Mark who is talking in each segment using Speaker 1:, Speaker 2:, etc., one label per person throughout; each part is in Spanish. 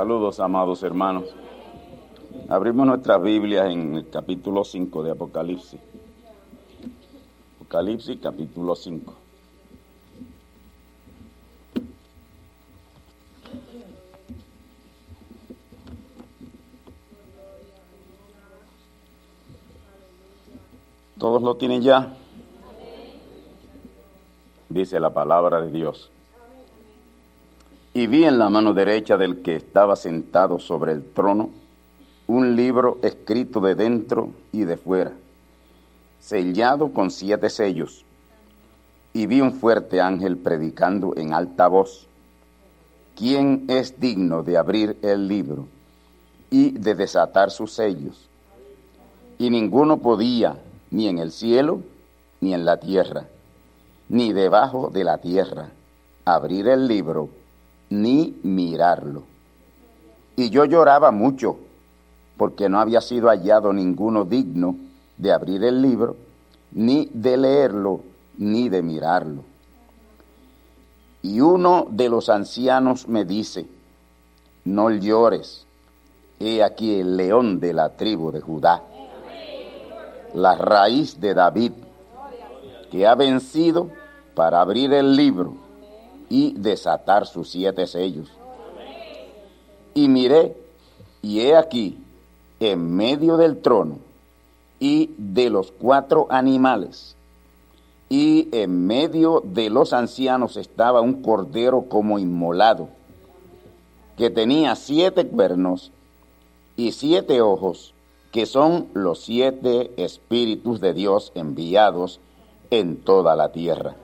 Speaker 1: Saludos, amados hermanos. Abrimos nuestras Biblias en el capítulo 5 de Apocalipsis. Apocalipsis, capítulo 5. ¿Todos lo tienen ya? Dice la palabra de Dios. Y vi en la mano derecha del que estaba sentado sobre el trono un libro escrito de dentro y de fuera, sellado con siete sellos. Y vi un fuerte ángel predicando en alta voz, ¿quién es digno de abrir el libro y de desatar sus sellos? Y ninguno podía, ni en el cielo, ni en la tierra, ni debajo de la tierra, abrir el libro ni mirarlo. Y yo lloraba mucho, porque no había sido hallado ninguno digno de abrir el libro, ni de leerlo, ni de mirarlo. Y uno de los ancianos me dice, no llores, he aquí el león de la tribu de Judá, la raíz de David, que ha vencido para abrir el libro y desatar sus siete sellos. Y miré, y he aquí, en medio del trono y de los cuatro animales, y en medio de los ancianos estaba un cordero como inmolado, que tenía siete cuernos y siete ojos, que son los siete espíritus de Dios enviados en toda la tierra.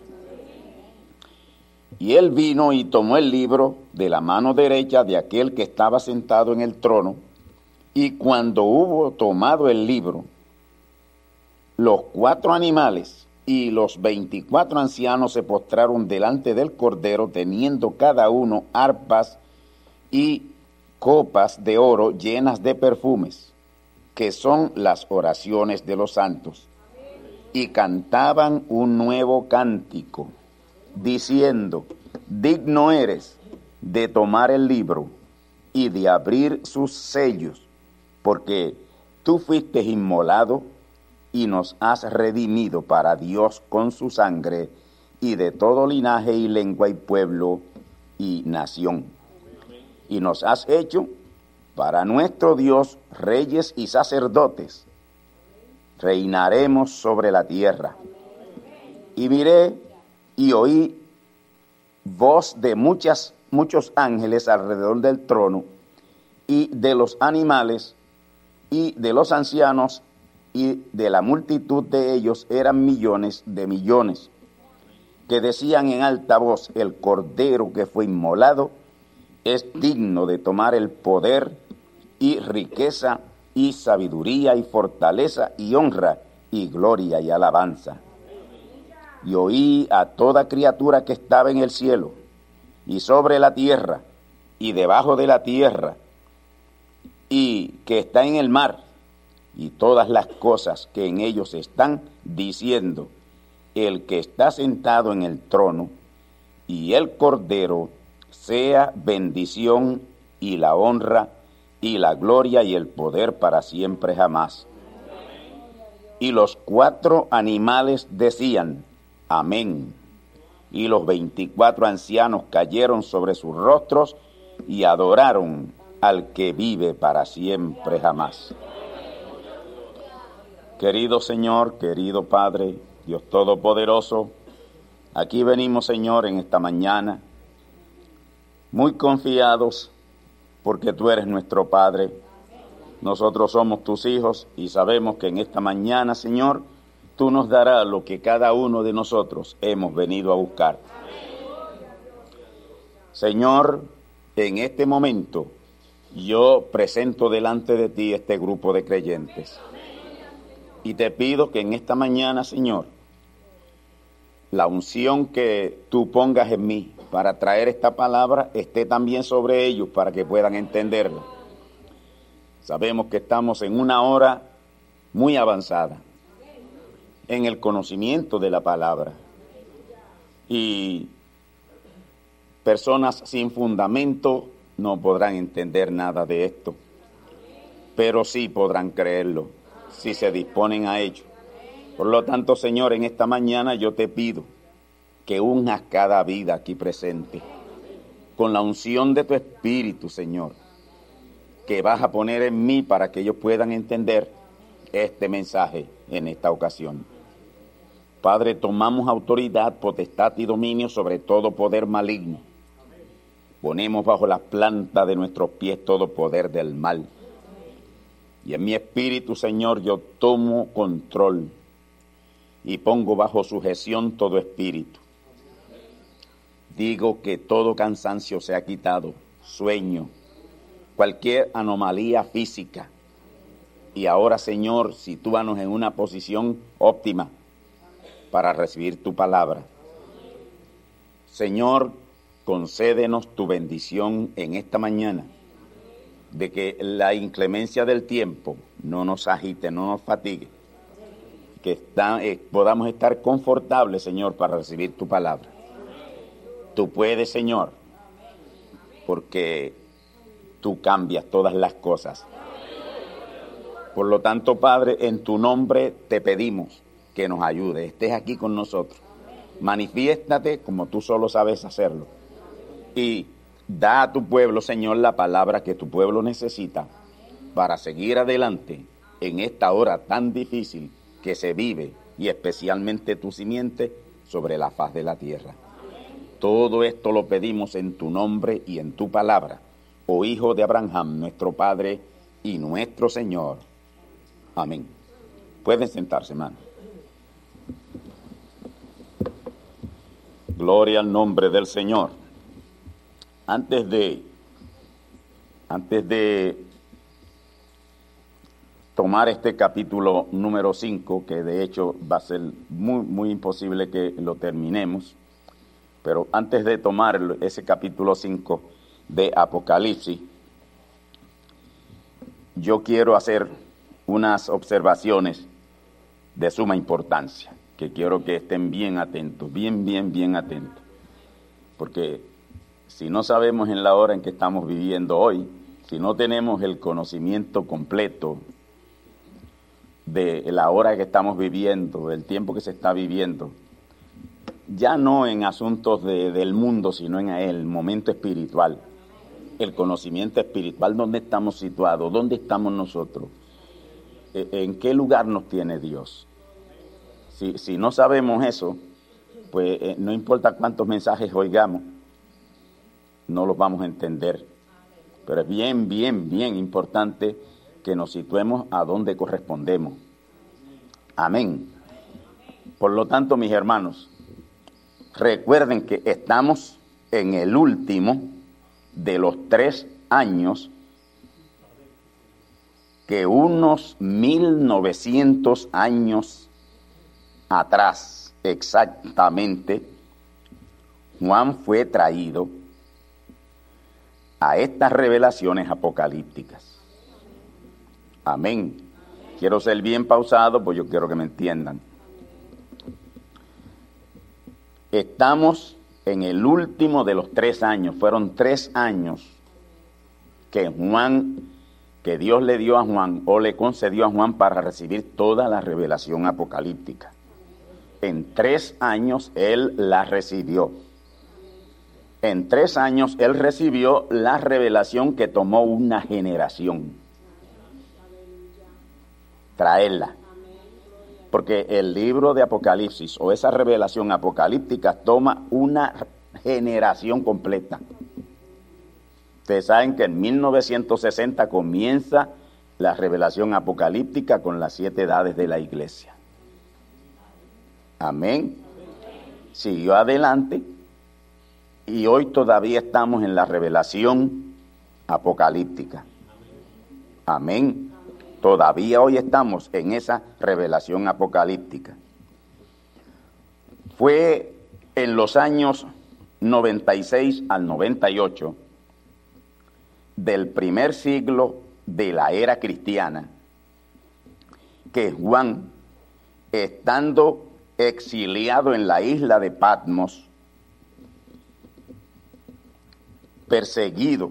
Speaker 1: Y él vino y tomó el libro de la mano derecha de aquel que estaba sentado en el trono, y cuando hubo tomado el libro, los cuatro animales y los veinticuatro ancianos se postraron delante del Cordero, teniendo cada uno arpas y copas de oro llenas de perfumes, que son las oraciones de los santos, y cantaban un nuevo cántico diciendo, digno eres de tomar el libro y de abrir sus sellos, porque tú fuiste inmolado y nos has redimido para Dios con su sangre y de todo linaje y lengua y pueblo y nación. Y nos has hecho para nuestro Dios reyes y sacerdotes. Reinaremos sobre la tierra. Y miré y oí voz de muchas, muchos ángeles alrededor del trono y de los animales y de los ancianos y de la multitud de ellos eran millones de millones. que decían en alta voz, el cordero que fue inmolado es digno de tomar el poder y riqueza y sabiduría y fortaleza y honra y gloria y alabanza. Y oí a toda criatura que estaba en el cielo y sobre la tierra y debajo de la tierra y que está en el mar y todas las cosas que en ellos están diciendo, el que está sentado en el trono y el cordero sea bendición y la honra y la gloria y el poder para siempre jamás. Y los cuatro animales decían, amén. Y los veinticuatro ancianos cayeron sobre sus rostros y adoraron al que vive para siempre jamás. Querido Señor, querido Padre, Dios Todopoderoso, aquí venimos, Señor, en esta mañana, muy confiados porque tú eres nuestro Padre. Nosotros somos tus hijos y sabemos que en esta mañana, Señor, tú nos darás lo que cada uno de nosotros hemos venido a buscar. Señor, en este momento yo presento delante de ti este grupo de creyentes. Y te pido que en esta mañana, Señor, la unción que tú pongas en mí para traer esta palabra esté también sobre ellos para que puedan entenderlo. Sabemos que estamos en una hora muy avanzada en el conocimiento de la palabra. Y personas sin fundamento no podrán entender nada de esto, pero sí podrán creerlo si se disponen a ello. Por lo tanto, Señor, en esta mañana yo te pido que unas cada vida aquí presente con la unción de tu Espíritu, Señor, que vas a poner en mí para que ellos puedan entender este mensaje en esta ocasión. Padre, tomamos autoridad, potestad y dominio sobre todo poder maligno Ponemos bajo la planta de nuestros pies todo poder del mal. Y en mi espíritu, Señor, yo tomo control y pongo bajo sujeción todo espíritu. Digo que todo cansancio se ha quitado, sueño, cualquier anomalía física. Y ahora, Señor, sitúanos en una posición óptima para recibir tu palabra. Señor, concédenos tu bendición en esta mañana, de que la inclemencia del tiempo no nos agite, no nos fatigue, que eh, podamos estar confortables, Señor, para recibir tu palabra. Tú puedes, Señor, porque tú cambias todas las cosas. Por lo tanto, Padre, en tu nombre te pedimos que nos ayude, estés aquí con nosotros. Manifiéstate como tú solo sabes hacerlo y da a tu pueblo, Señor, la palabra que tu pueblo necesita para seguir adelante en esta hora tan difícil que se vive y especialmente tu simiente sobre la faz de la tierra. Todo esto lo pedimos en tu nombre y en tu palabra, oh Hijo de Abraham, nuestro Padre y nuestro Señor. Amén. Pueden sentarse, hermano. Gloria al nombre del Señor. Antes de, antes de tomar este capítulo número 5, que de hecho va a ser muy, muy imposible que lo terminemos, pero antes de tomar ese capítulo 5 de Apocalipsis, yo quiero hacer unas observaciones de suma importancia, que quiero que estén bien atentos, bien, bien, bien atentos, porque si no sabemos en la hora en que estamos viviendo hoy, si no tenemos el conocimiento completo de la hora que estamos viviendo, del tiempo que se está viviendo, ya no en asuntos del mundo, sino en el momento espiritual, el conocimiento espiritual, dónde estamos situados, dónde estamos nosotros, e, en qué lugar nos tiene Dios. Si, si no sabemos eso, pues eh, no importa cuántos mensajes oigamos, no los vamos a entender. Pero es bien, bien, bien importante que nos situemos a donde correspondemos. Amén. Por lo tanto, mis hermanos, Recuerden que estamos en el último de los tres años que unos 1900 años atrás exactamente, Juan fue traído a estas revelaciones apocalípticas. Amén. Quiero ser bien pausado, pues yo quiero que me entiendan. Estamos en el último de los tres años. Fueron tres años que Juan, que Dios le dio a Juan o le concedió a Juan para recibir toda la revelación apocalíptica. En tres años él la recibió. En tres años él recibió la revelación que tomó una generación. Traerla. Porque el libro de Apocalipsis o esa revelación apocalíptica toma una generación completa. Ustedes saben que en 1960 comienza la revelación apocalíptica con las siete edades de la iglesia. Amén. Siguió adelante y hoy todavía estamos en la revelación apocalíptica. Amén. Todavía hoy estamos en esa revelación apocalíptica. Fue en los años 96 al 98 del primer siglo de la era cristiana que Juan, estando exiliado en la isla de Patmos, perseguido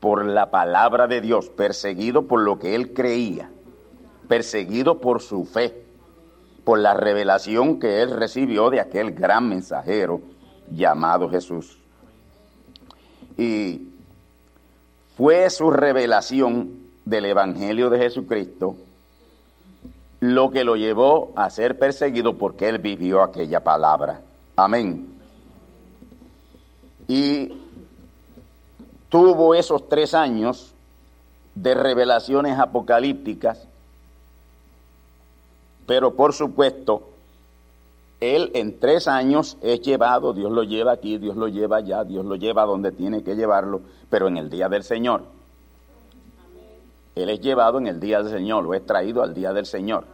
Speaker 1: por la palabra de Dios, perseguido por lo que él creía, perseguido por su fe, por la revelación que él recibió de aquel gran mensajero llamado Jesús. Y fue su revelación del Evangelio de Jesucristo lo que lo llevó a ser perseguido porque él vivió aquella palabra. Amén. Y tuvo esos tres años de revelaciones apocalípticas, pero por supuesto, él en tres años es llevado, Dios lo lleva aquí, Dios lo lleva allá, Dios lo lleva donde tiene que llevarlo, pero en el día del Señor. Él es llevado en el día del Señor, lo es traído al día del Señor.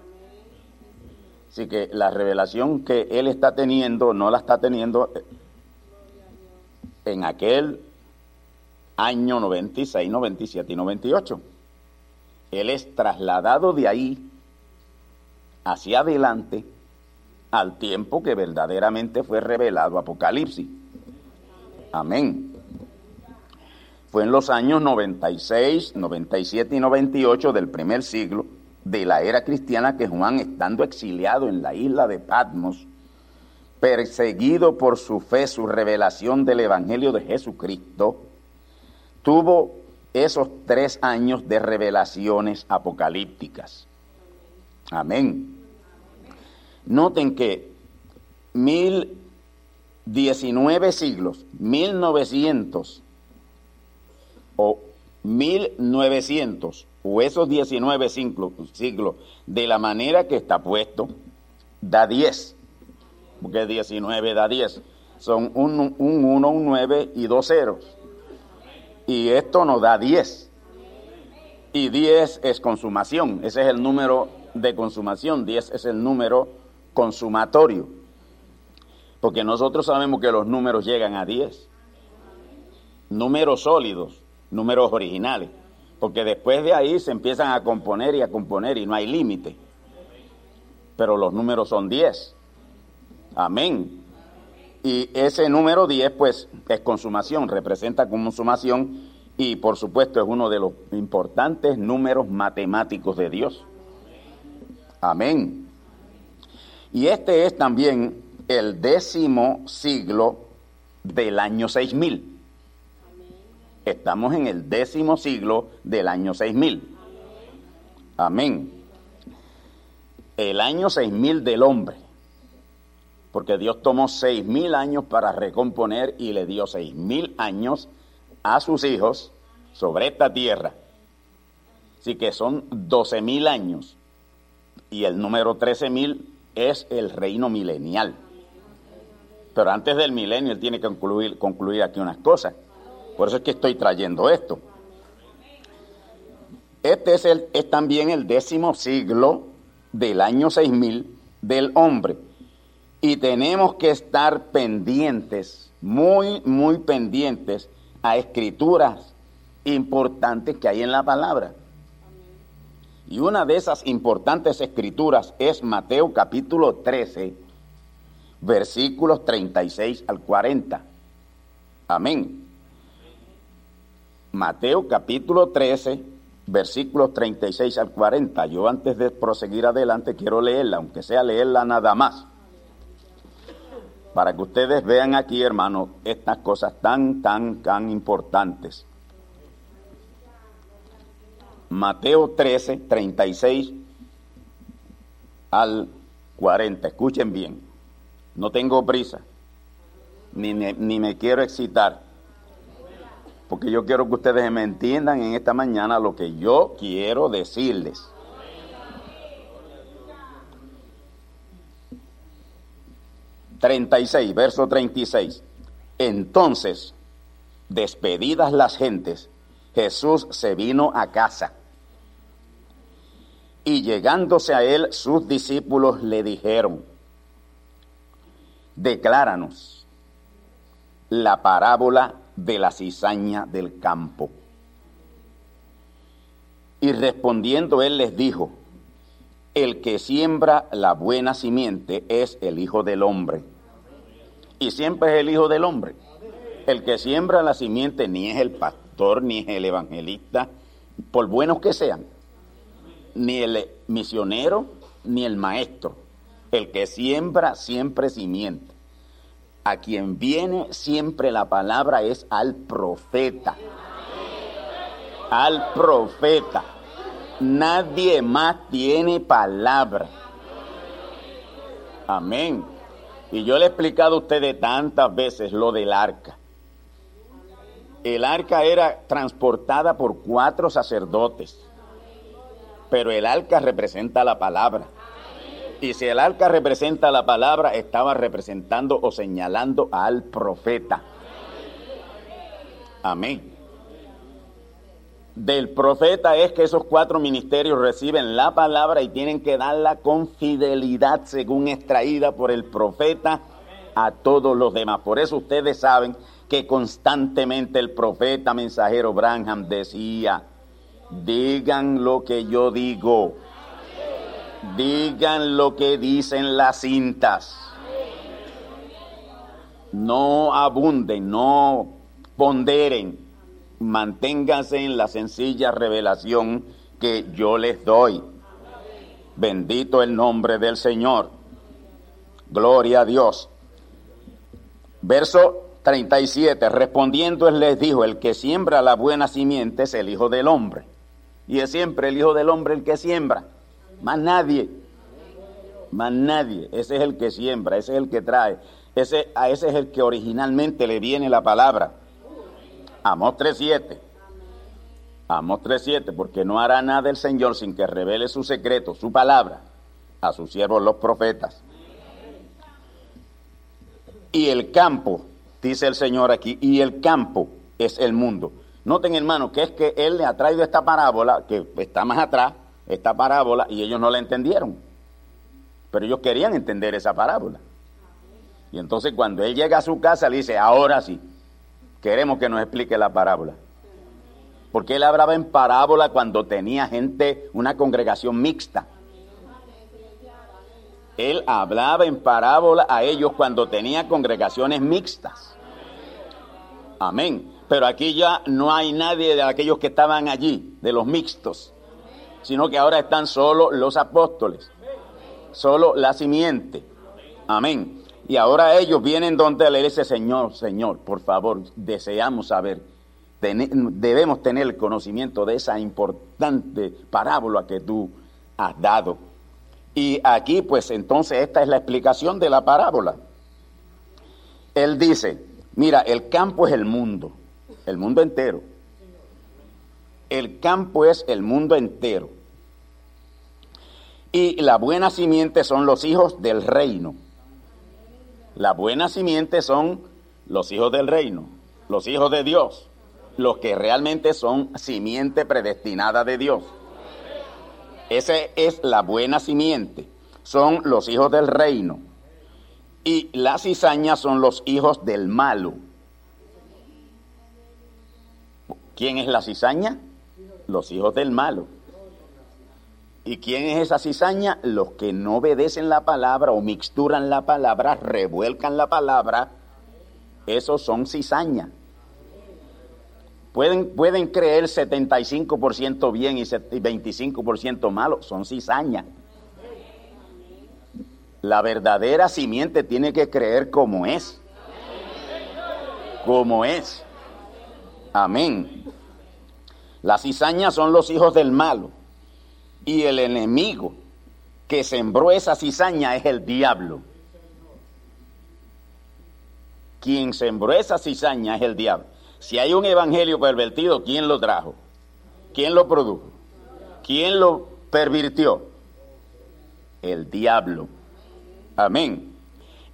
Speaker 1: Así que la revelación que él está teniendo no la está teniendo en aquel año 96, 97 y 98. Él es trasladado de ahí hacia adelante al tiempo que verdaderamente fue revelado Apocalipsis. Amén. Fue en los años 96, 97 y 98 del primer siglo de la era cristiana que Juan, estando exiliado en la isla de Patmos, perseguido por su fe, su revelación del Evangelio de Jesucristo, tuvo esos tres años de revelaciones apocalípticas. Amén. Noten que mil diecinueve siglos, mil novecientos o mil novecientos o esos 19 siglos, de la manera que está puesto, da 10. Porque 19 da 10. Son un 1, un 9 y dos ceros. Y esto nos da 10. Y 10 es consumación. Ese es el número de consumación. 10 es el número consumatorio. Porque nosotros sabemos que los números llegan a 10. Números sólidos, números originales porque después de ahí se empiezan a componer y a componer y no hay límite. Pero los números son 10. Amén. Y ese número 10 pues es consumación, representa consumación y por supuesto es uno de los importantes números matemáticos de Dios. Amén. Y este es también el décimo siglo del año 6000. Estamos en el décimo siglo del año 6000. Amén. El año 6000 del hombre. Porque Dios tomó 6000 años para recomponer y le dio 6000 años a sus hijos sobre esta tierra. Así que son 12000 años. Y el número 13000 es el reino milenial. Pero antes del milenio él tiene que concluir, concluir aquí unas cosas. Por eso es que estoy trayendo esto. Este es, también el décimo siglo del año 6000 del hombre. Y tenemos que estar pendientes, muy, muy pendientes a escrituras importantes que hay en la palabra. Y una de esas importantes escrituras es Mateo capítulo 13, versículos 36 al 40. Amén. Mateo capítulo 13, versículos 36 al 40. Yo antes de proseguir adelante quiero leerla, aunque sea leerla nada más. Para que ustedes vean aquí, hermanos, estas cosas tan, tan, tan importantes. Mateo 13, 36 al 40. Escuchen bien. No tengo prisa, ni ni me quiero excitar porque yo quiero que ustedes me entiendan en esta mañana lo que yo quiero decirles. ...36, verso 36... Entonces, despedidas las gentes, Jesús se vino a casa. Y llegándose a él, sus discípulos le dijeron, decláranos la parábola de la cizaña del campo. Y respondiendo él les dijo, el que siembra la buena simiente es el Hijo del Hombre. Y siempre es el Hijo del Hombre. El que siembra la simiente ni es el pastor, ni es el evangelista, por buenos que sean, ni el misionero, ni el maestro. El que siembra siempre simiente a quien viene siempre la palabra es al profeta. Al profeta. Nadie más tiene palabra. Amén. Y yo le he explicado a ustedes tantas veces lo del arca. El arca era transportada por cuatro sacerdotes, pero el arca representa la palabra. Y si el arca representa la palabra, estaba representando o señalando al profeta. Amén. Del profeta es que esos cuatro ministerios reciben la palabra y tienen que darla con fidelidad según extraída por el profeta a todos los demás. Por eso ustedes saben que constantemente el profeta mensajero Branham decía, digan lo que yo digo Digan lo que dicen las cintas. No abunden, no ponderen. Manténganse en la sencilla revelación que yo les doy. Bendito el nombre del Señor. Gloria a Dios. Verso 37. Respondiendo les dijo, el que siembra la buena simiente es el Hijo del Hombre. Y es siempre el Hijo del Hombre el que siembra. Más nadie. Más nadie. Ese es el que siembra, ese es el que trae. Ese, a ese es el que originalmente le viene la palabra. Amos 3.7. Amos 3.7, porque no hará nada el Señor sin que revele su secreto, su palabra, a sus siervos los profetas. Y el campo, dice el Señor aquí, y el campo es el mundo. Noten, hermano, que es que Él le ha traído esta parábola, que está más atrás, esta parábola y ellos no la entendieron. Pero ellos querían entender esa parábola. Y entonces cuando él llega a su casa le dice, ahora sí, queremos que nos explique la parábola. Porque él hablaba en parábola cuando tenía gente, una congregación mixta. Él hablaba en parábola a ellos cuando tenía congregaciones mixtas. Amén. Pero aquí ya no hay nadie de aquellos que estaban allí, de los mixtos sino que ahora están solo los apóstoles, solo la simiente. Amén. Y ahora ellos vienen donde le dice, Señor, Señor, por favor, deseamos saber, debemos tener el conocimiento de esa importante parábola que tú has dado. Y aquí, pues entonces, esta es la explicación de la parábola. Él dice, mira, el campo es el mundo, el mundo entero. El campo es el mundo entero. Y la buena simiente son los hijos del reino. La buena simiente son los hijos del reino, los hijos de Dios, los que realmente son simiente predestinada de Dios. Esa es la buena simiente. Son los hijos del reino. Y las cizañas son los hijos del malo. ¿Quién es la cizaña? Los hijos del malo. ¿Y quién es esa cizaña? Los que no obedecen la palabra o mixturan la palabra, revuelcan la palabra. Esos son cizaña. Pueden, pueden creer 75% bien y 25% malo, son cizaña. La verdadera simiente tiene que creer como es. Como es. Amén. Las cizañas son los hijos del malo. Y el enemigo que sembró esa cizaña es el diablo. Quien sembró esa cizaña es el diablo. Si hay un evangelio pervertido, ¿quién lo trajo? ¿Quién lo produjo? ¿Quién lo pervirtió? El diablo. Amén.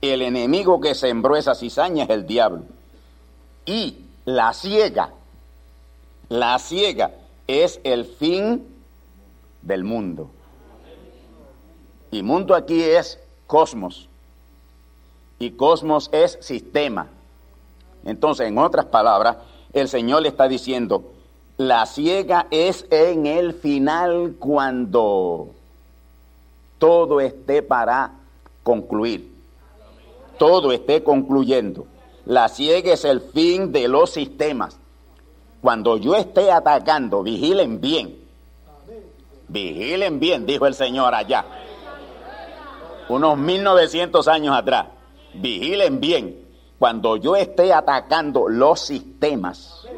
Speaker 1: El enemigo que sembró esa cizaña es el diablo. Y la ciega, la ciega es el fin del mundo. Y mundo aquí es cosmos. Y cosmos es sistema. Entonces, en otras palabras, el Señor le está diciendo, la ciega es en el final cuando todo esté para concluir. Todo esté concluyendo. La ciega es el fin de los sistemas. Cuando yo esté atacando, vigilen bien. Vigilen bien, dijo el Señor allá. Unos 1900 años atrás. Vigilen bien cuando yo esté atacando los sistemas.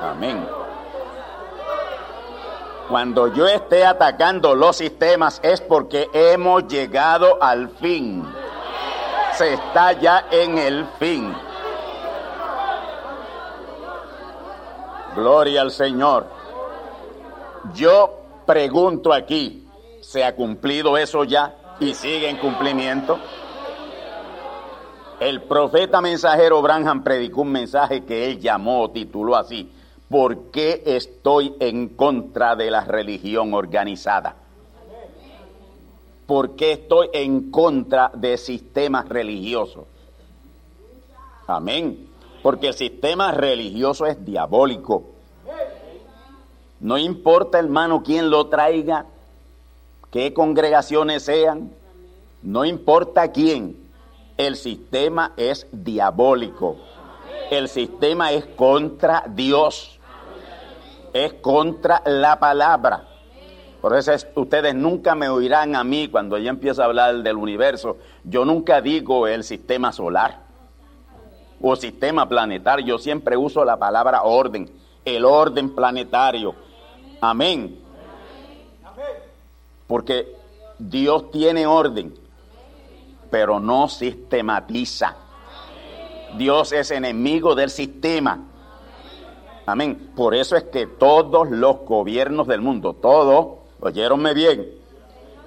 Speaker 1: Amén. Cuando yo esté atacando los sistemas es porque hemos llegado al fin. Se está ya en el fin. Gloria al Señor. Yo pregunto aquí, ¿se ha cumplido eso ya? y sigue en cumplimiento. El profeta mensajero Branham predicó un mensaje que él llamó, tituló así, ¿por qué estoy en contra de la religión organizada? ¿Por qué estoy en contra de sistemas religiosos? Amén. Porque el sistema religioso es diabólico. No importa, hermano, quién lo traiga, qué congregaciones sean, no importa quién, el sistema es diabólico. El sistema es contra Dios. Es contra la palabra. Por eso ustedes nunca me oirán a mí cuando yo empiezo a hablar del universo. Yo nunca digo el sistema solar o sistema planetario. Yo siempre uso la palabra orden. El orden planetario. Amén. Porque Dios tiene orden, pero no sistematiza. Dios es enemigo del sistema. Amén. Por eso es que todos los gobiernos del mundo, todos, oyeronme bien,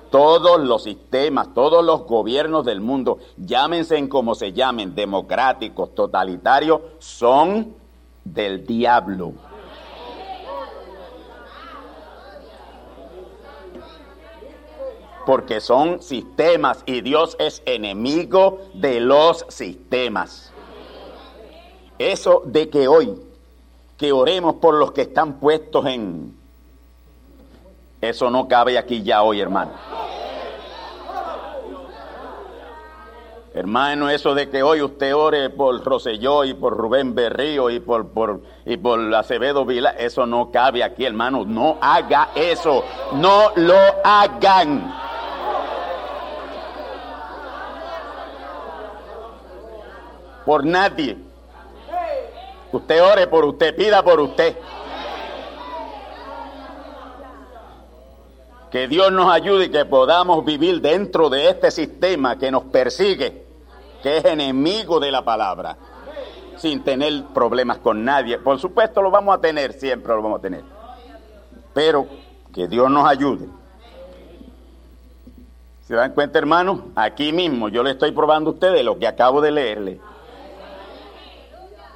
Speaker 1: todos los sistemas, todos los gobiernos del mundo, llámense en como se llamen, democráticos, totalitarios, son del diablo. porque son sistemas y Dios es enemigo de los sistemas. Eso de que hoy, que oremos por los que están puestos en... Eso no cabe aquí ya hoy, hermano. Hermano, eso de que hoy usted ore por Roselló y por Rubén Berrío y por, por, y por Acevedo Vila, eso no cabe aquí, hermano. No haga eso. No lo hagan. por nadie. Usted ore por usted, pida por usted. Que Dios nos ayude y que podamos vivir dentro de este sistema que nos persigue, que es enemigo de la palabra, sin tener problemas con nadie. Por supuesto lo vamos a tener, siempre lo vamos a tener. Pero que Dios nos ayude. ¿Se dan cuenta, hermano? Aquí mismo yo le estoy probando a ustedes lo que acabo de leerle.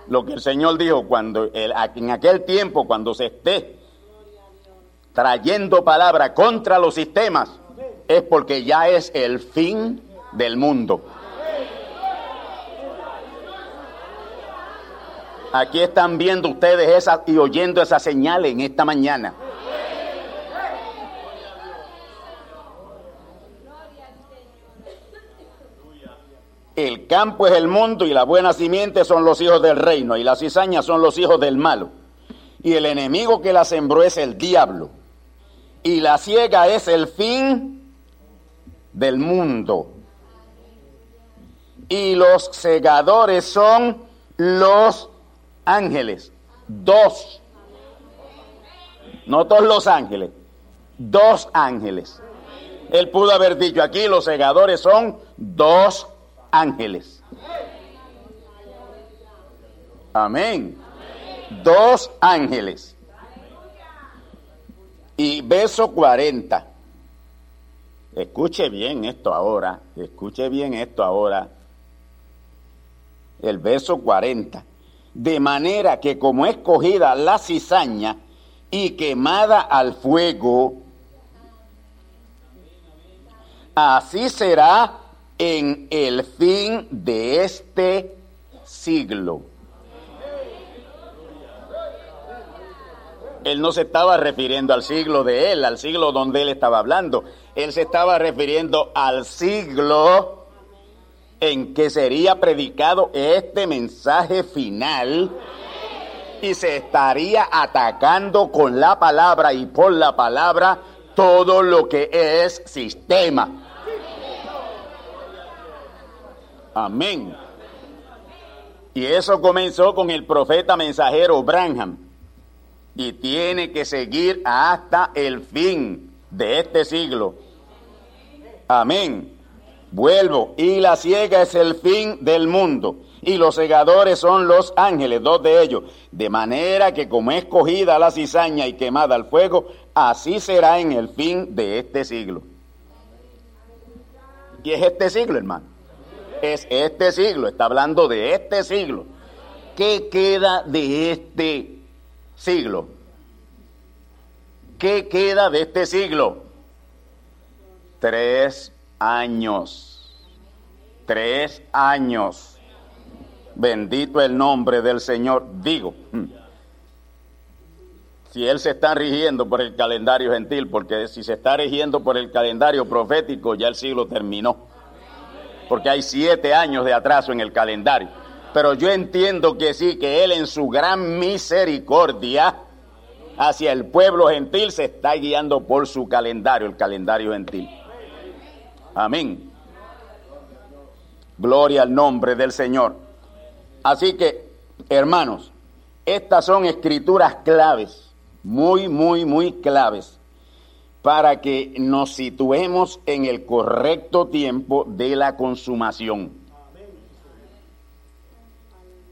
Speaker 1: Lo que el Señor dijo cuando en aquel tiempo, cuando se esté trayendo palabra contra los sistemas, es porque ya es el fin del mundo. Aquí están viendo ustedes esas y oyendo esas señales en esta mañana. El campo es el mundo y la buena simiente son los hijos del reino y las cizañas son los hijos del malo. Y el enemigo que la sembró es el diablo. Y la ciega es el fin del mundo. Y los segadores son los ángeles. Dos. No todos los ángeles. Dos ángeles. Él pudo haber dicho aquí, los segadores son dos ángeles. Amén. Dos ángeles. Y verso 40. Escuche bien esto ahora, escuche bien esto ahora. El verso 40. De manera que como escogida la cizaña y quemada al fuego, así será en el fin de este siglo. Él no se estaba refiriendo al siglo de él, al siglo donde él estaba hablando. Él se estaba refiriendo al siglo en que sería predicado este mensaje final y se estaría atacando con la palabra y por la palabra todo lo que es sistema Amén. Y eso comenzó con el profeta mensajero Branham. Y tiene que seguir hasta el fin de este siglo. Amén. Vuelvo. Y la ciega es el fin del mundo. Y los segadores son los ángeles, dos de ellos. De manera que como es cogida la cizaña y quemada al fuego, así será en el fin de este siglo. Y es este siglo, hermano es este siglo, está hablando de este siglo. ¿Qué queda de este siglo? ¿Qué queda de este siglo? Tres años. Tres años. Bendito el nombre del Señor. Digo, hmm. si Él se está rigiendo por el calendario gentil, porque si se está rigiendo por el calendario profético, ya el siglo terminó porque hay siete años de atraso en el calendario. Pero yo entiendo que sí, que Él en su gran misericordia hacia el pueblo gentil se está guiando por su calendario, el calendario gentil. Amén. Gloria al nombre del Señor. Así que, hermanos, estas son escrituras claves, muy, muy, muy claves para que nos situemos en el correcto tiempo de la consumación.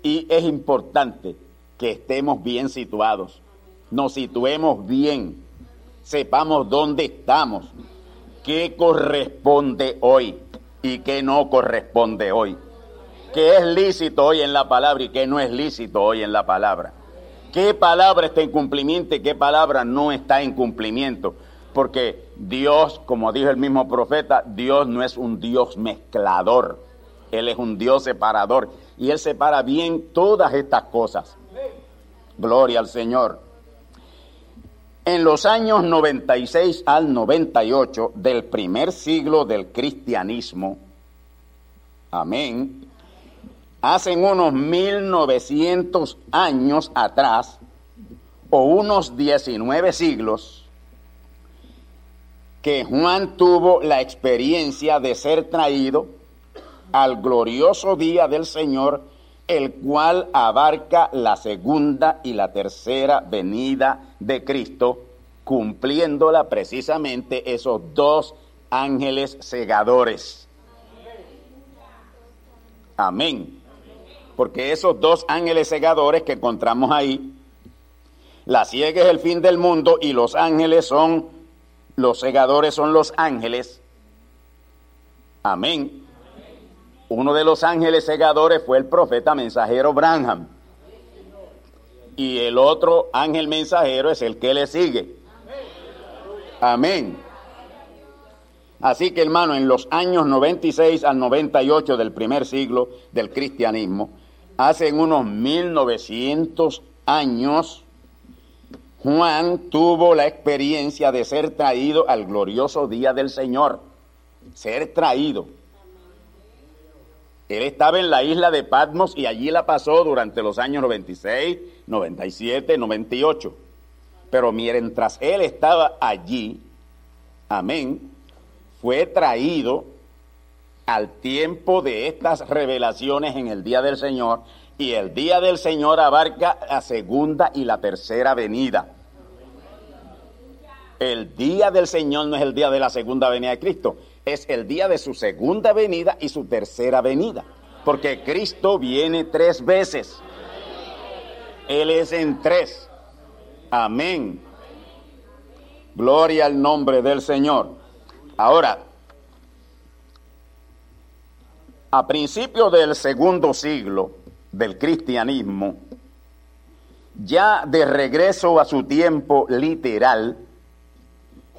Speaker 1: Y es importante que estemos bien situados, nos situemos bien, sepamos dónde estamos, qué corresponde hoy y qué no corresponde hoy, qué es lícito hoy en la palabra y qué no es lícito hoy en la palabra, qué palabra está en cumplimiento y qué palabra no está en cumplimiento porque Dios, como dijo el mismo profeta, Dios no es un Dios mezclador, Él es un Dios separador y Él separa bien todas estas cosas. Gloria al Señor. En los años 96 al 98 del primer siglo del cristianismo, amén, hacen unos 1900 años atrás, o unos 19 siglos, que Juan tuvo la experiencia de ser traído al glorioso día del Señor, el cual abarca la segunda y la tercera venida de Cristo, cumpliéndola precisamente esos dos ángeles segadores. Amén. Porque esos dos ángeles segadores que encontramos ahí, la ciega es el fin del mundo y los ángeles son los segadores son los ángeles. Amén. Uno de los ángeles segadores fue el profeta mensajero Branham. Y el otro ángel mensajero es el que le sigue. Amén. Así que hermano, en los años 96 al 98 del primer siglo del cristianismo, hace unos 1900 años, Juan tuvo la experiencia de ser traído al glorioso día del Señor. Ser traído. Él estaba en la isla de Patmos y allí la pasó durante los años 96, 97, 98. Pero mientras él estaba allí, amén, fue traído al tiempo de estas revelaciones en el día del Señor y el día del Señor abarca la segunda y la tercera venida. El día del Señor no es el día de la segunda venida de Cristo, es el día de su segunda venida y su tercera venida, porque Cristo viene tres veces. Él es en tres. Amén. Gloria al nombre del Señor. Ahora, a principios del segundo siglo del cristianismo, ya de regreso a su tiempo literal,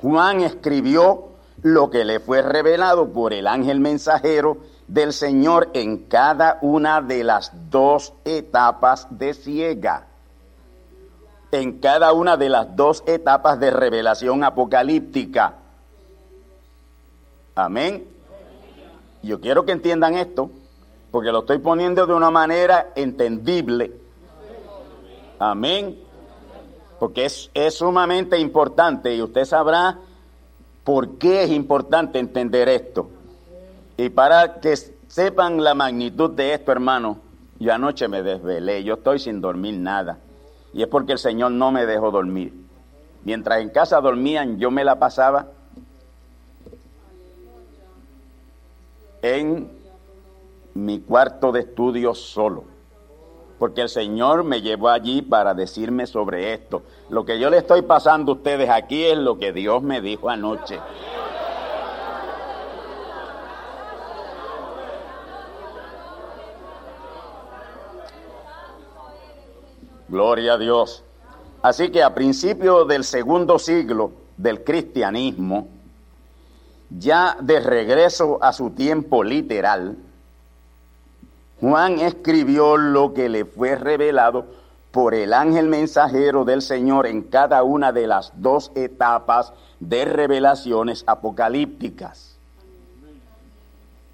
Speaker 1: Juan escribió lo que le fue revelado por el ángel mensajero del Señor en cada una de las dos etapas de ciega, en cada una de las dos etapas de revelación apocalíptica. Amén. Yo quiero que entiendan esto, porque lo estoy poniendo de una manera entendible. Amén. Porque es, es sumamente importante y usted sabrá por qué es importante entender esto. Y para que sepan la magnitud de esto, hermano, yo anoche me desvelé, yo estoy sin dormir nada. Y es porque el Señor no me dejó dormir. Mientras en casa dormían, yo me la pasaba en mi cuarto de estudio solo, porque el Señor me llevó allí para decirme sobre esto. Lo que yo le estoy pasando a ustedes aquí es lo que Dios me dijo anoche. Gloria a Dios. Así que a principios del segundo siglo del cristianismo, ya de regreso a su tiempo literal, Juan escribió lo que le fue revelado por el ángel mensajero del Señor en cada una de las dos etapas de revelaciones apocalípticas.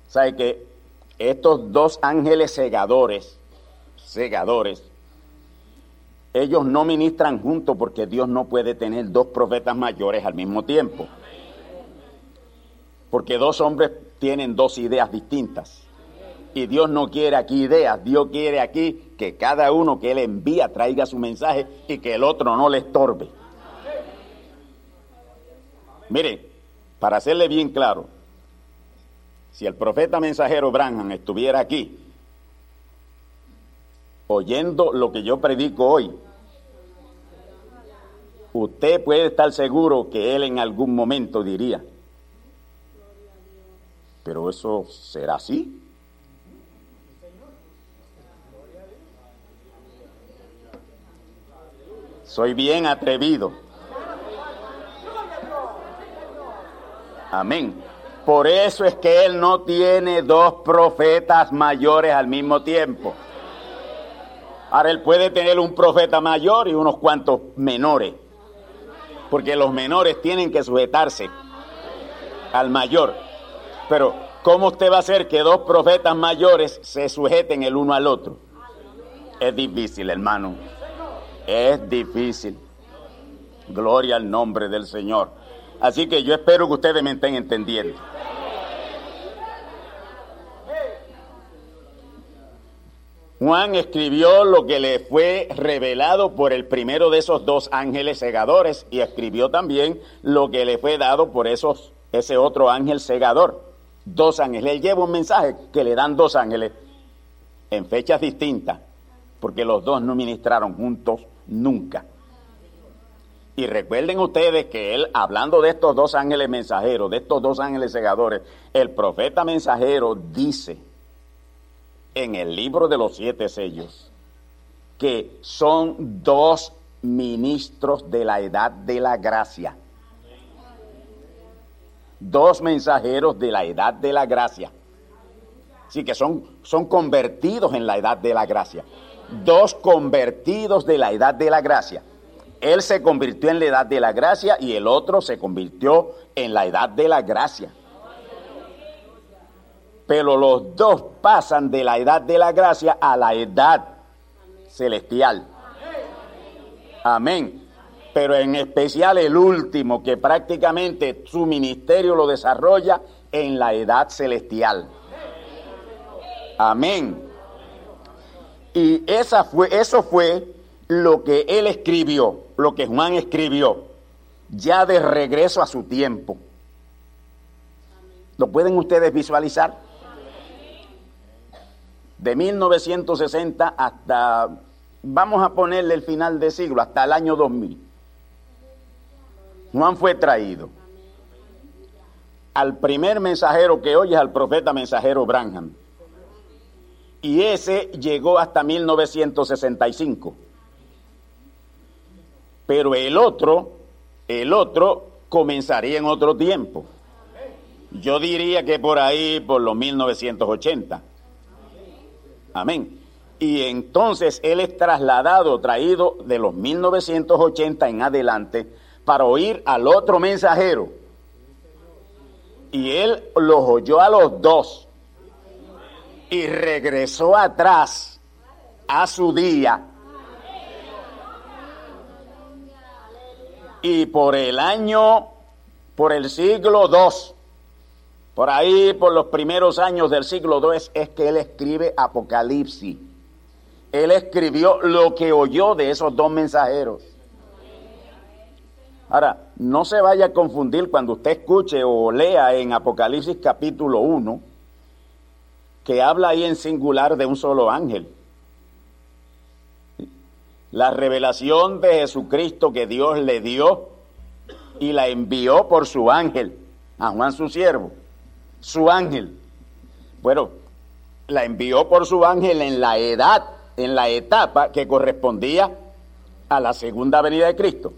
Speaker 1: ¿Sabe que estos dos ángeles segadores, segadores, ellos no ministran juntos porque Dios no puede tener dos profetas mayores al mismo tiempo? Porque dos hombres tienen dos ideas distintas. Y Dios no quiere aquí ideas, Dios quiere aquí que cada uno que Él envía traiga su mensaje y que el otro no le estorbe. Mire, para hacerle bien claro, si el profeta mensajero Branham estuviera aquí, oyendo lo que yo predico hoy, usted puede estar seguro que él en algún momento diría, pero eso será así. Soy bien atrevido. Amén. Por eso es que Él no tiene dos profetas mayores al mismo tiempo. Ahora Él puede tener un profeta mayor y unos cuantos menores. Porque los menores tienen que sujetarse al mayor. Pero, ¿cómo usted va a hacer que dos profetas mayores se sujeten el uno al otro? Es difícil, hermano. Es difícil. Gloria al nombre del Señor. Así que yo espero que ustedes me estén entendiendo. Juan escribió lo que le fue revelado por el primero de esos dos ángeles segadores y escribió también lo que le fue dado por esos, ese otro ángel segador dos ángeles. Él lleva un mensaje que le dan dos ángeles en fechas distintas, porque los dos no ministraron juntos nunca. Y recuerden ustedes que él, hablando de estos dos ángeles mensajeros, de estos dos ángeles segadores, el profeta mensajero dice en el libro de los siete sellos que son dos ministros de la edad de la gracia. Dos mensajeros de la edad de la gracia. Así que son, son convertidos en la edad de la gracia. Dos convertidos de la edad de la gracia. Él se convirtió en la edad de la gracia y el otro se convirtió en la edad de la gracia. Pero los dos pasan de la edad de la gracia a la edad celestial. Amén. Pero en especial el último, que prácticamente su ministerio lo desarrolla en la edad celestial. Amén. Y esa fue, eso fue lo que él escribió, lo que Juan escribió, ya de regreso a su tiempo. ¿Lo pueden ustedes visualizar? De 1960 hasta, vamos a ponerle el final de siglo, hasta el año 2000. Juan fue traído. Al primer mensajero que hoy es al profeta mensajero Branham. Y ese llegó hasta 1965 pero el otro, el otro comenzaría en otro tiempo. Yo diría que por ahí, por los 1980. Amén. Y entonces él es trasladado, traído de los 1980 en adelante para oír al otro mensajero. Y él los oyó a los dos y regresó atrás a su día y por el año, por el siglo II, por ahí, por los primeros años del siglo II, es, que él escribe Apocalipsis. Él escribió lo que oyó de esos dos mensajeros. Ahora, no se vaya a confundir cuando usted escuche o lea en Apocalipsis capítulo 1, que habla ahí en singular de un solo ángel. La revelación de Jesucristo que Dios le dio y la envió por su ángel, a Juan su siervo, su ángel. Bueno, la envió por su ángel en la edad, en la etapa que correspondía a la segunda venida de Cristo.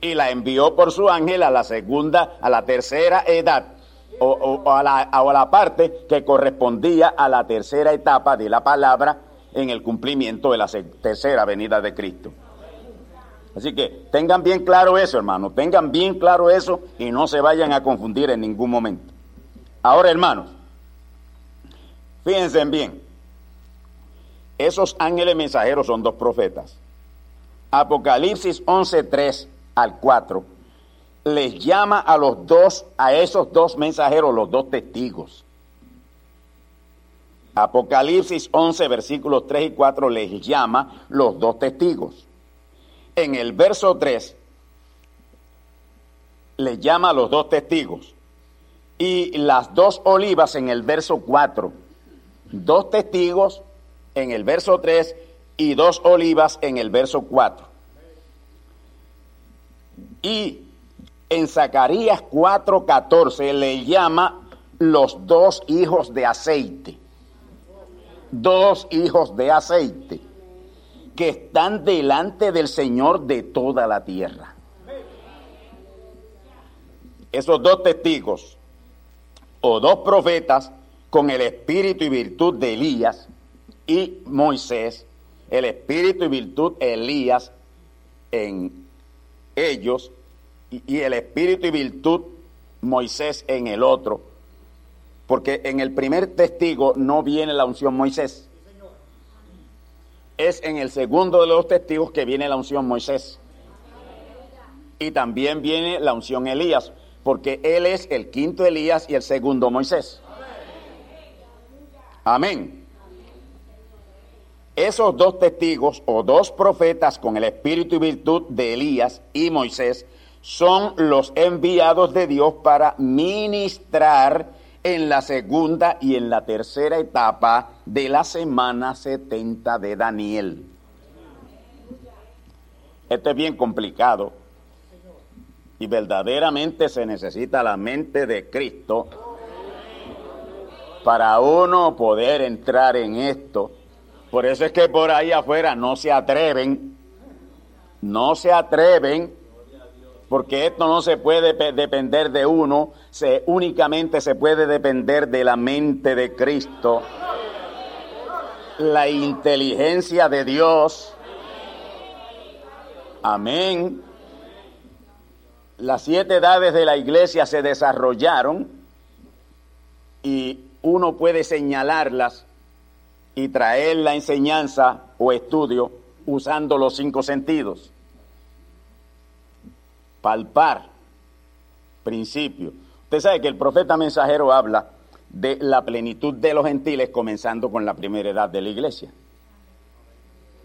Speaker 1: Y la envió por su ángel a la segunda, a la tercera edad, o, a, la, a la parte que correspondía a la tercera etapa de la palabra en el cumplimiento de la tercera venida de Cristo. Así que tengan bien claro eso, hermanos, tengan bien claro eso y no se vayan a confundir en ningún momento. Ahora, hermanos, fíjense bien, esos ángeles mensajeros son dos profetas. Apocalipsis 11:3 al 4 les llama a los dos, a esos dos mensajeros, los dos testigos. Apocalipsis 11, versículos 3 y 4 les llama los dos testigos. En el verso 3 les llama a los dos testigos. Y las dos olivas en el verso 4. Dos testigos en el verso 3 y dos olivas en el verso 4. Y en Zacarías 4:14 le llama los dos hijos de aceite dos hijos de aceite que están delante del Señor de toda la tierra. Esos dos testigos o dos profetas con el espíritu y virtud de Elías y Moisés, el espíritu y virtud de Elías en ellos y, el espíritu y virtud Moisés en el otro porque en el primer testigo no viene la unción Moisés. Es en el segundo de los testigos que viene la unción Moisés. Y también viene la unción Elías, porque él es el quinto Elías y el segundo Moisés. Amén. Esos dos testigos o dos profetas con el espíritu y virtud de Elías y Moisés son los enviados de Dios para ministrar en la segunda y en la tercera etapa de la semana 70 de Daniel. Esto es bien complicado Y verdaderamente se necesita la mente de Cristo para uno poder entrar en esto. Por eso es que por ahí afuera no se atreven, no se atreven, porque esto no se puede depender de uno, se, únicamente se puede depender de la mente de Cristo, la inteligencia de Dios. Amén las siete edades de la iglesia se desarrollaron y uno puede señalarlas y traer la enseñanza o estudio usando los cinco sentidos. Palpar, principio. Usted sabe que el profeta mensajero habla de la plenitud de los gentiles comenzando con la primera edad de la iglesia.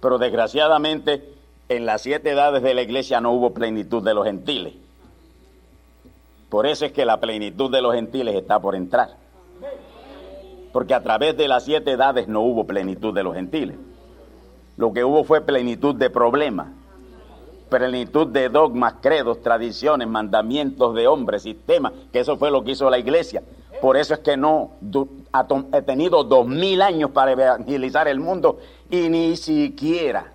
Speaker 1: Pero desgraciadamente en las siete edades de la iglesia no hubo plenitud de los gentiles. Por eso es que la plenitud de los gentiles está por entrar. Porque a través de las siete edades no hubo plenitud de los gentiles. Lo que hubo fue plenitud de problemas, plenitud de dogmas, credos, tradiciones, mandamientos de hombres, sistemas, que eso fue lo que hizo la iglesia. Por eso es que no ha tenido dos mil años para evangelizar el mundo y ni siquiera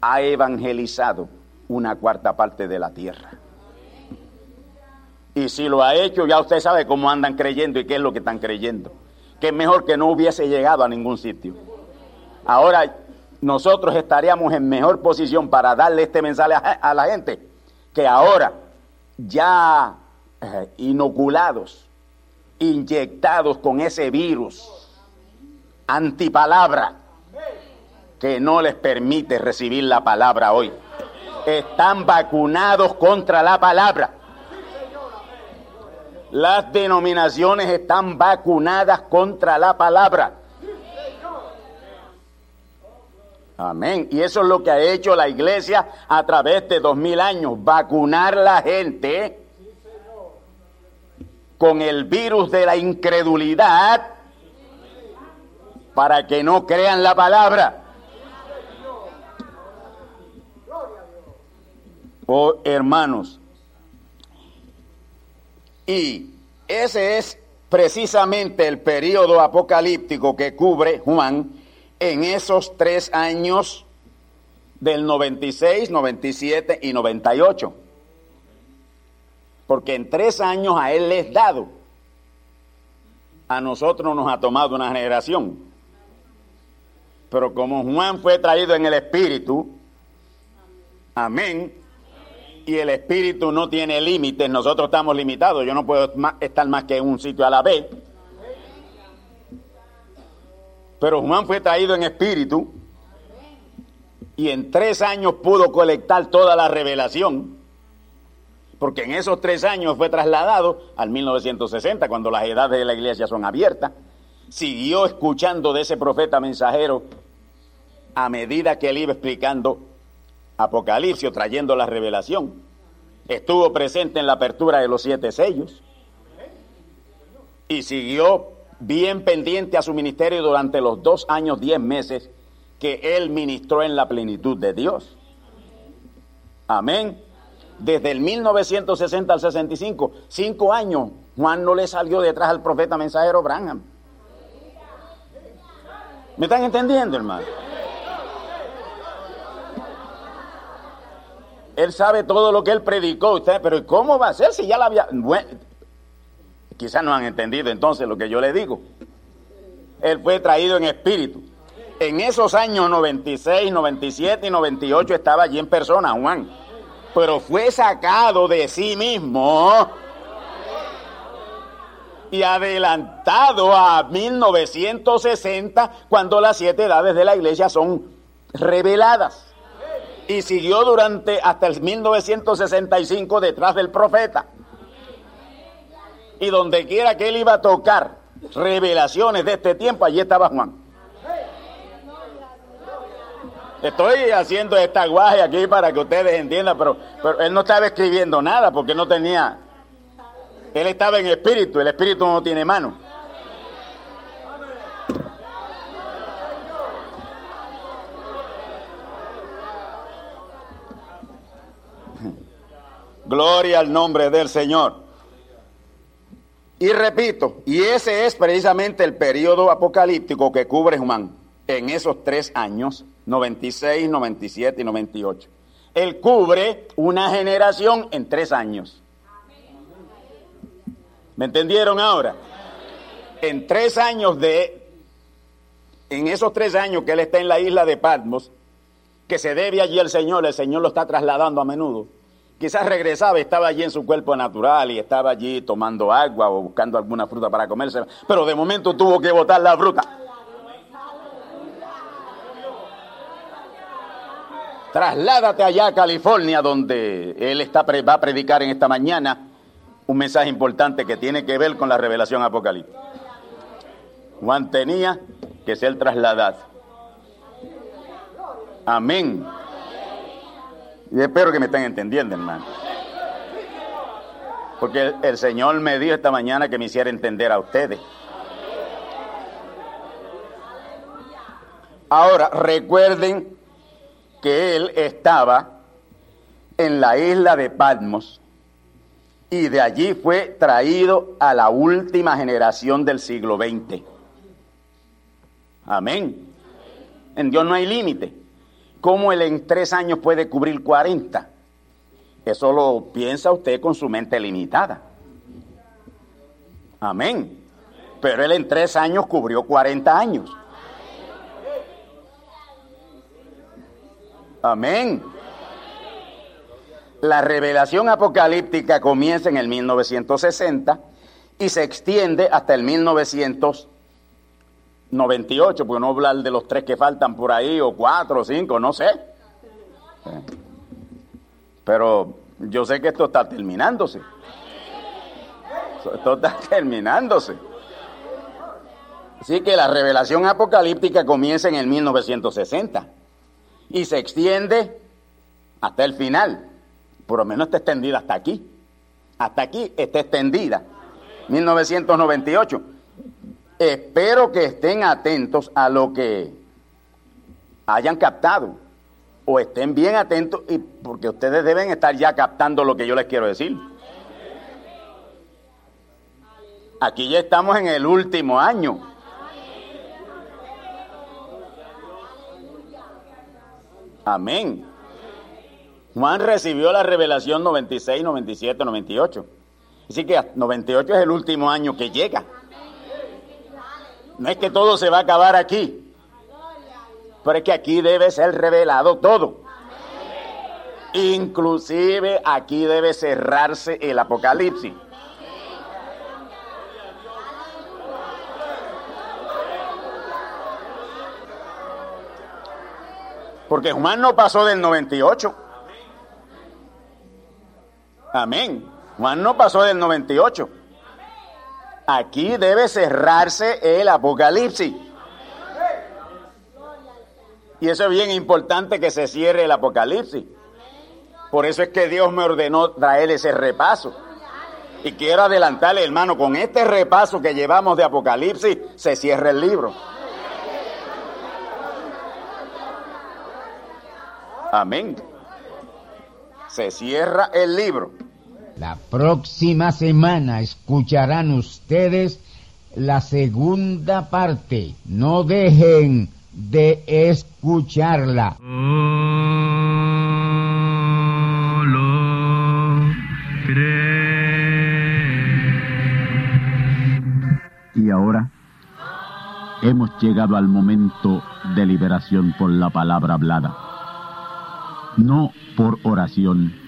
Speaker 1: ha evangelizado una cuarta parte de la tierra. Y si lo ha hecho, ya usted sabe cómo andan creyendo y qué es lo que están creyendo. Que es mejor que no hubiese llegado a ningún sitio. Ahora, nosotros estaríamos en mejor posición para darle este mensaje a, la gente que ahora, ya eh, inoculados, inyectados con ese virus antipalabra que no les permite recibir la palabra hoy. Están vacunados contra la palabra. Las denominaciones están vacunadas contra la palabra. Amén. Y eso es lo que ha hecho la iglesia a través de dos mil años, vacunar la gente con el virus de la incredulidad para que no crean la palabra. Oh hermanos, y ese es precisamente el periodo apocalíptico que cubre Juan en esos tres años del 96, 97 y 98. Porque en tres años a él les dado. A nosotros nos ha tomado una generación. Pero como Juan fue traído en el Espíritu, amén, y el espíritu no tiene límites, nosotros estamos limitados, yo no puedo estar más que en un sitio a la vez. Pero Juan fue traído en espíritu y en tres años pudo colectar toda la revelación, porque en esos tres años fue trasladado al 1960, cuando las edades de la iglesia son abiertas, siguió escuchando de ese profeta mensajero a medida que él iba explicando Apocalipsis, trayendo la revelación. Estuvo presente en la apertura de los siete sellos y siguió bien pendiente a su ministerio durante los dos años, diez meses que él ministró en la plenitud de Dios. Amén. Desde el 1960 al 65, cinco años, Juan no le salió detrás al profeta mensajero Branham. ¿Me están entendiendo, hermano? Él sabe todo lo que él predicó, usted, pero ¿cómo va a ser si ya la había... Bueno, quizás no han entendido entonces lo que yo le digo. Él fue traído en espíritu. En esos años 96, 97 y 98 estaba allí en persona, Juan. Pero fue sacado de sí mismo y adelantado a 1960 cuando las siete edades de la iglesia son reveladas y siguió durante hasta el 1965 detrás del profeta. Y donde quiera que él iba a tocar revelaciones de este tiempo, allí estaba Juan. Estoy haciendo esta guaje aquí para que ustedes entiendan, pero, pero él no estaba escribiendo nada porque no tenía... Él estaba en espíritu, el espíritu no tiene mano. Gloria al nombre del Señor. Y repito, y ese es precisamente el periodo apocalíptico que cubre Juan en esos tres años, 96, 97 y 98. Él cubre una generación en tres años. ¿Me entendieron ahora? En tres años de, en esos tres años que él está en la isla de Patmos, que se debe allí al Señor, el Señor lo está trasladando a menudo. Quizás regresaba, estaba allí en su cuerpo natural y estaba allí tomando agua o buscando alguna fruta para comerse, pero de momento tuvo que botar la fruta. Trasládate allá a California, donde él está, va a predicar en esta mañana un mensaje importante que tiene que ver con la revelación apocalíptica. Juan tenía que ser trasladado. Amén. Y espero que me estén entendiendo, hermano. Porque el, Señor me dijo esta mañana que me hiciera entender a ustedes. Ahora, recuerden que él estaba en la isla de Patmos y de allí fue traído a la última generación del siglo XX. Amén. En Dios no hay límite. ¿Cómo él en tres años puede cubrir 40? Eso lo piensa usted con su mente limitada. Amén. Pero él en tres años cubrió 40 años. Amén. La revelación apocalíptica comienza en el 1960 y se extiende hasta el 1900 98, porque no hablar de los tres que faltan por ahí, o cuatro, o cinco, no sé. Pero yo sé que esto está terminándose. Esto está terminándose. Así que la revelación apocalíptica comienza en el 1960 y se extiende hasta el final. Por lo menos está extendida hasta aquí. Hasta aquí está extendida. 1998. Espero que estén atentos a lo que hayan captado o estén bien atentos y porque ustedes deben estar ya captando lo que yo les quiero decir. Aquí ya estamos en el último año. Amén. Juan recibió la revelación 96, 97, 98. Así que 98 es el último año que llega. No es que todo se va a acabar aquí, pero es que aquí debe ser revelado todo. Inclusive aquí debe cerrarse el Apocalipsis. Porque Juan no pasó del 98. Amén. Juan no pasó del 98. Aquí debe cerrarse el Apocalipsis. Y eso es bien importante que se cierre el Apocalipsis. Por eso es que Dios me ordenó traer ese repaso. Y quiero adelantarle, hermano, con este repaso que llevamos de Apocalipsis, se cierra el libro. Amén. Se cierra el libro.
Speaker 2: La próxima semana escucharán ustedes la segunda parte. No dejen de escucharla.
Speaker 3: Y ahora hemos llegado al momento de liberación por la palabra hablada, no por oración